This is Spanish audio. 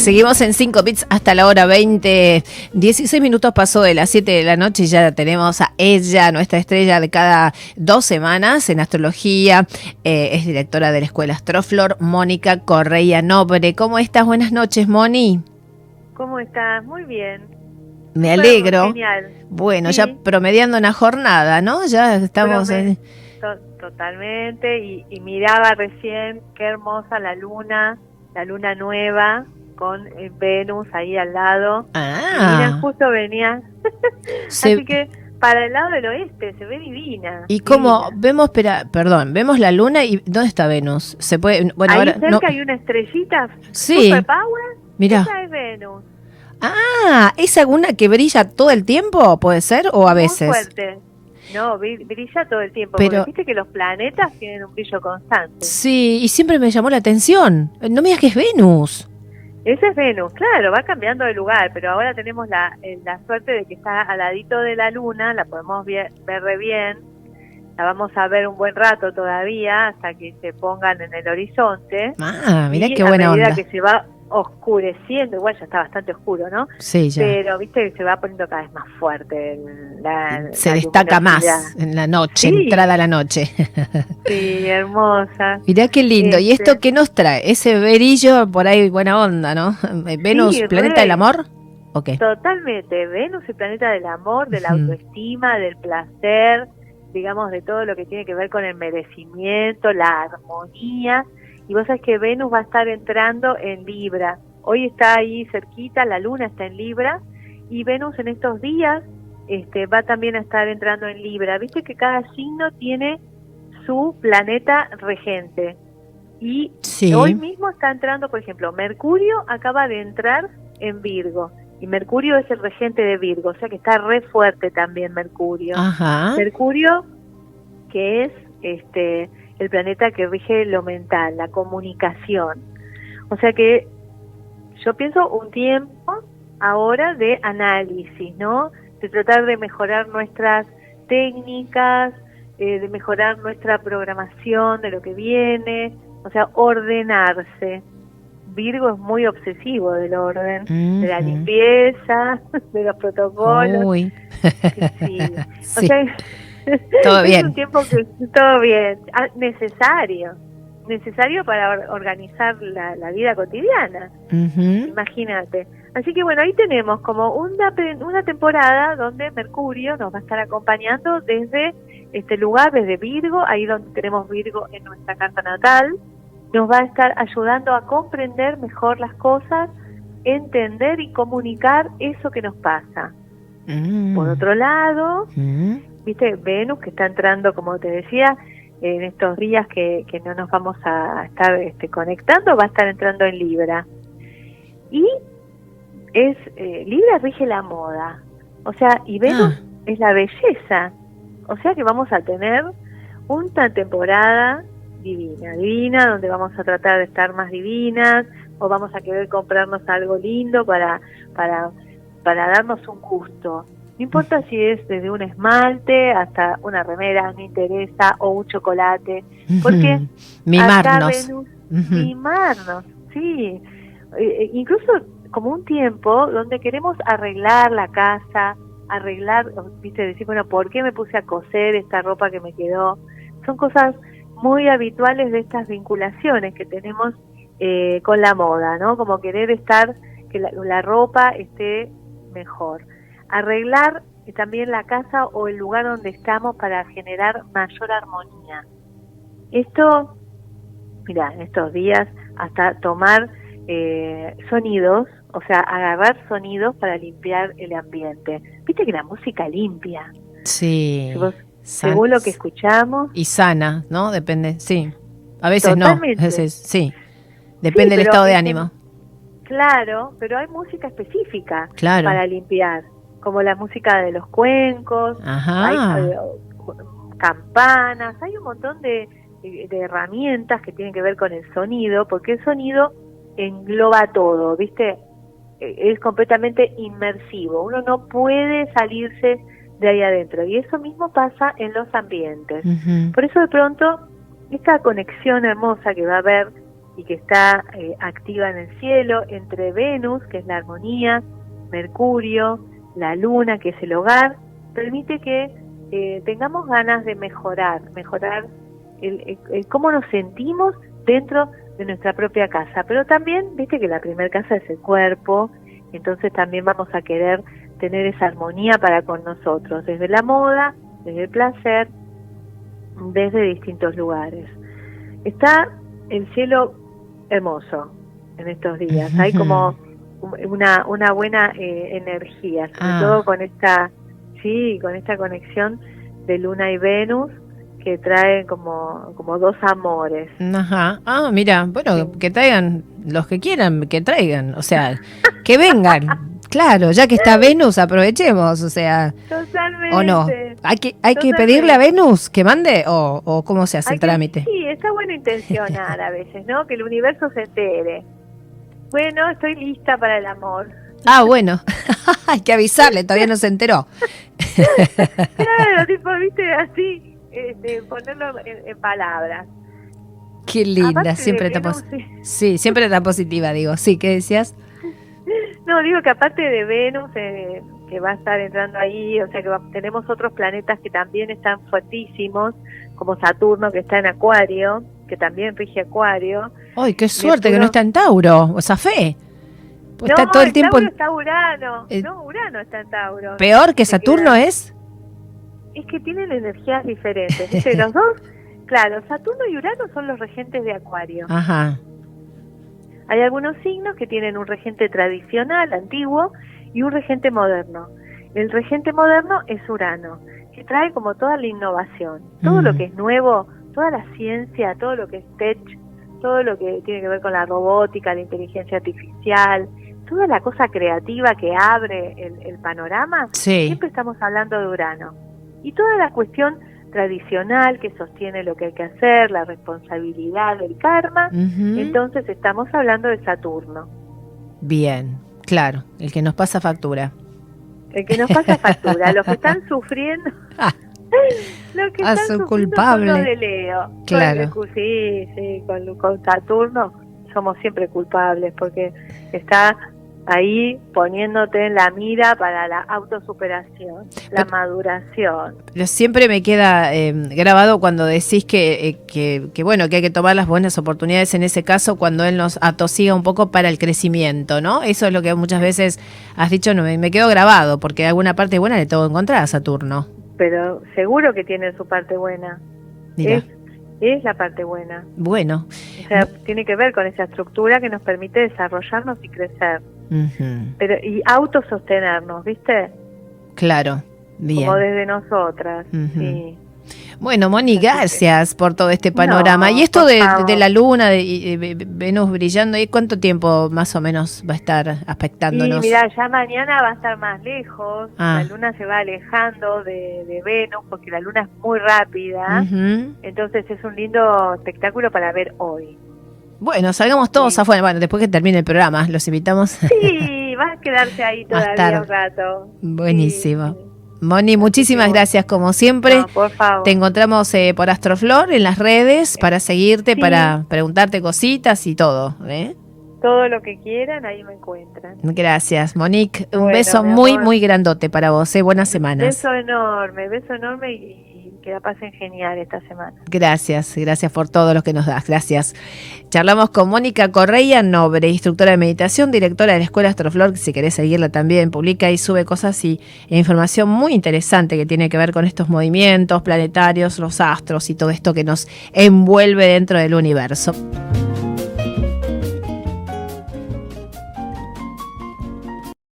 Seguimos en 5 bits hasta la hora 20. 16 minutos pasó de las 7 de la noche y ya tenemos a ella, nuestra estrella de cada dos semanas en astrología. Eh, es directora de la Escuela Astroflor, Mónica Correia Nobre. ¿Cómo estás? Buenas noches, Moni. ¿Cómo estás? Muy bien. Me alegro. Genial. Bueno, ya promediando una jornada, ¿no? Ya estamos... en... totalmente. Y, y miraba recién qué hermosa la luna, la luna nueva con eh, Venus ahí al lado. Ah. Mira, justo venía. Así que para el lado del oeste se ve divina. Y como vemos, espera, perdón, vemos la luna y ¿dónde está Venus? Se puede, bueno, ahí cerca hay una estrellita. Sí. Power. Mira. Esa es Venus. Ah, ¿es alguna que brilla todo el tiempo? ¿Puede ser? ¿O a veces? Muy fuerte. No, brilla todo el tiempo. Pero viste que los planetas tienen un brillo constante. Sí, y siempre me llamó la atención. No me digas que es Venus. Ese es Venus, claro, va cambiando de lugar, pero ahora tenemos la, eh, la suerte de que está al ladito de la luna, la podemos ver, re bien, la vamos a ver un buen rato todavía hasta que se pongan en el horizonte. Ah, mira qué buena onda. que se va oscureciendo, igual ya está bastante oscuro, ¿no? Sí, ya. Pero viste que se va poniendo cada vez más fuerte. La, se destaca más en la noche, entrada la noche. sí, hermosa. Mirá qué lindo. ¿Y esto este qué nos trae? Ese verillo por ahí, buena onda, ¿no? Venus, planeta del amor. Okay. Totalmente. Venus, el planeta del amor, de la autoestima, del placer, digamos, de todo lo que tiene que ver con el merecimiento, la armonía y vos sabés que Venus va a estar entrando en Libra. Hoy está ahí cerquita, la luna está en Libra y Venus en estos días este, va también a estar entrando en Libra. Viste que cada signo tiene su planeta regente. Y hoy mismo está entrando, por ejemplo, Mercurio acaba de entrar en Virgo. Y Mercurio es el regente de Virgo, o sea que está re fuerte también Mercurio. Mercurio, que es este el planeta que rige lo mental, la comunicación. O sea que yo pienso un tiempo ahora de análisis, ¿no? De tratar de mejorar nuestras técnicas, eh, de mejorar nuestra programación de lo que viene, o sea, ordenarse. Virgo es muy obsesivo del orden, de la limpieza, de los protocolos. Uy. Sí. O sea, todo bien. es un tiempo que todo bien, ah, necesario, necesario para organizar la, vida cotidiana. Imagínate. Así que bueno, ahí tenemos como una, una temporada donde Mercurio nos va a estar acompañando desde este lugar, desde Virgo, ahí donde tenemos Virgo en nuestra carta natal, nos va a estar ayudando a comprender mejor las cosas, entender y comunicar eso que nos pasa. Mm. Por otro lado, mm viste, Venus que está entrando, como te decía, en estos días que, que no nos vamos a estar este, conectando, va a estar entrando en Libra. Y es eh, Libra rige la moda, o sea, y Venus ah. es la belleza, o sea que vamos a tener una temporada divina, divina, donde vamos a tratar de estar más divinas, o vamos a querer comprarnos algo lindo para, para, para darnos un gusto. No importa si es desde un esmalte hasta una remera, me interesa, o un chocolate, porque mimarnos. mimarnos, sí. E, e, incluso como un tiempo donde queremos arreglar la casa, arreglar, viste, decir, bueno, ¿por qué me puse a coser esta ropa que me quedó? Son cosas muy habituales de estas vinculaciones que tenemos eh, con la moda, ¿no? Como querer estar, que la ropa esté mejor arreglar también la casa o el lugar donde estamos para generar mayor armonía. Esto, mira, en estos días hasta tomar eh, sonidos, o sea, agarrar sonidos para limpiar el ambiente. Viste que la música limpia. Sí. según lo que escuchamos. Y sana, ¿no? Depende, sí. A veces no, a veces sí. Depende del estado de ánimo. Claro, pero hay música específica para limpiar como la música de los cuencos, hay eh, campanas, hay un montón de, herramientas que tienen que ver con el sonido, porque el sonido engloba todo, ¿viste? E, es completamente inmersivo, uno no puede salirse de ahí adentro y eso mismo pasa en los ambientes. Por eso de pronto esta conexión hermosa que va a haber y que está eh, activa en el cielo, entre Venus, que es la armonía, Mercurio, la Luna, que es el hogar, permite que eh, tengamos ganas de mejorar, mejorar el, cómo nos sentimos dentro de nuestra propia casa. Pero también, viste que la primera casa es el cuerpo, entonces también vamos a querer tener esa armonía para con nosotros, desde la moda, desde el placer, desde distintos lugares. Está el cielo hermoso en estos días, hay como una, una buena eh, energía, sobre ah. todo con esta, sí, con esta conexión de Luna y Venus, que trae como, como dos amores. Ajá. Ah, mira, bueno, que traigan los que quieran, que traigan, o sea, que vengan. Claro, ya que está Venus, aprovechemos, o sea. Totalmente. ¿O no? ¿Hay que, hay que pedirle a Venus que mande o, o cómo se hace el trámite? sí, está bueno intencionar a veces, ¿no? Que el universo se entere. Bueno, estoy lista para el amor. Ah, bueno. hay que avisarle, todavía no se enteró. claro, tipo, viste, así, este, ponerlo en, palabras. Qué linda, siempre está positiva. Sí, siempre está positiva, digo. Sí, ¿qué decías? No, digo que aparte de Venus, eh, que va a estar entrando ahí, o sea que tenemos otros planetas que también están fuertísimos, como Saturno, que está en Acuario, que también rige Acuario. ¡Ay, qué suerte que no está en Tauro! O sea, fe. Pues está todo el tiempo. Tauro está Urano. Eh, no, Urano está en Tauro. ¿Peor que Saturno es? Es que tienen energías diferentes. Los dos, claro, Saturno y Urano son los regentes de Acuario. Ajá. Hay algunos signos que tienen un regente tradicional, antiguo, y un regente moderno. El regente moderno es Urano, que trae como toda la innovación, todo lo mm. que es nuevo, toda la ciencia, todo lo que es tech, todo lo que tiene que ver con la robótica, la inteligencia artificial, toda la cosa creativa que abre el, panorama, siempre estamos hablando de Urano. Y toda la cuestión tradicional que sostiene lo que hay que hacer, la responsabilidad del karma, entonces estamos hablando de Saturno. Bien, claro, el que nos pasa factura. El que nos pasa factura, los que están sufriendo. los que están. Son de Leo. Claro. sí, sí, con, con Saturno somos siempre culpables porque está ahí poniéndote en la mira para la autosuperación, la maduración. Pero siempre me queda eh, grabado cuando decís eh, que, que, bueno, que hay que tomar las buenas oportunidades en ese caso cuando él nos atosiga un poco para el crecimiento, ¿no? Eso es lo que muchas veces has dicho, no, me, me quedó grabado, porque alguna parte buena le tengo que encontrar a Saturno. Pero seguro que tiene su parte buena. Mira es la parte buena. Bueno. O sea, tiene que ver con esa estructura que nos permite desarrollarnos y crecer. Pero y autosostenernos, ¿viste? Claro, bien. Como desde nosotras, sí. Bueno, Moni, gracias por todo este panorama. y esto de, la luna, de, Venus brillando, ¿y cuánto tiempo más o menos va a estar afectándonos? Y mira, ya mañana va a estar más lejos. Ah. La luna se va alejando de, Venus porque la luna es muy rápida. Entonces es un lindo espectáculo para ver hoy. Bueno, salgamos todos afuera. Bueno, después que termine el programa, los invitamos. Sí, vas a quedarse ahí todavía un rato. Buenísimo. Moni, muchísimas gracias como siempre. por favor. Te encontramos eh, por Astroflor en las redes para seguirte, para preguntarte cositas y todo. ¿eh? Todo lo que quieran, ahí me encuentran. Gracias, Monique. Un beso muy, muy grandote para vos. ¿eh? Buenas semanas. Beso enorme, beso enorme y que la pasen genial esta semana. Gracias, gracias por todo lo que nos das, gracias. Charlamos con Mónica Correia Nobre, instructora de meditación, directora de la Escuela Astroflor, si querés seguirla también, publica y sube cosas y e información muy interesante que tiene que ver con estos movimientos planetarios, los astros y todo esto que nos envuelve dentro del universo.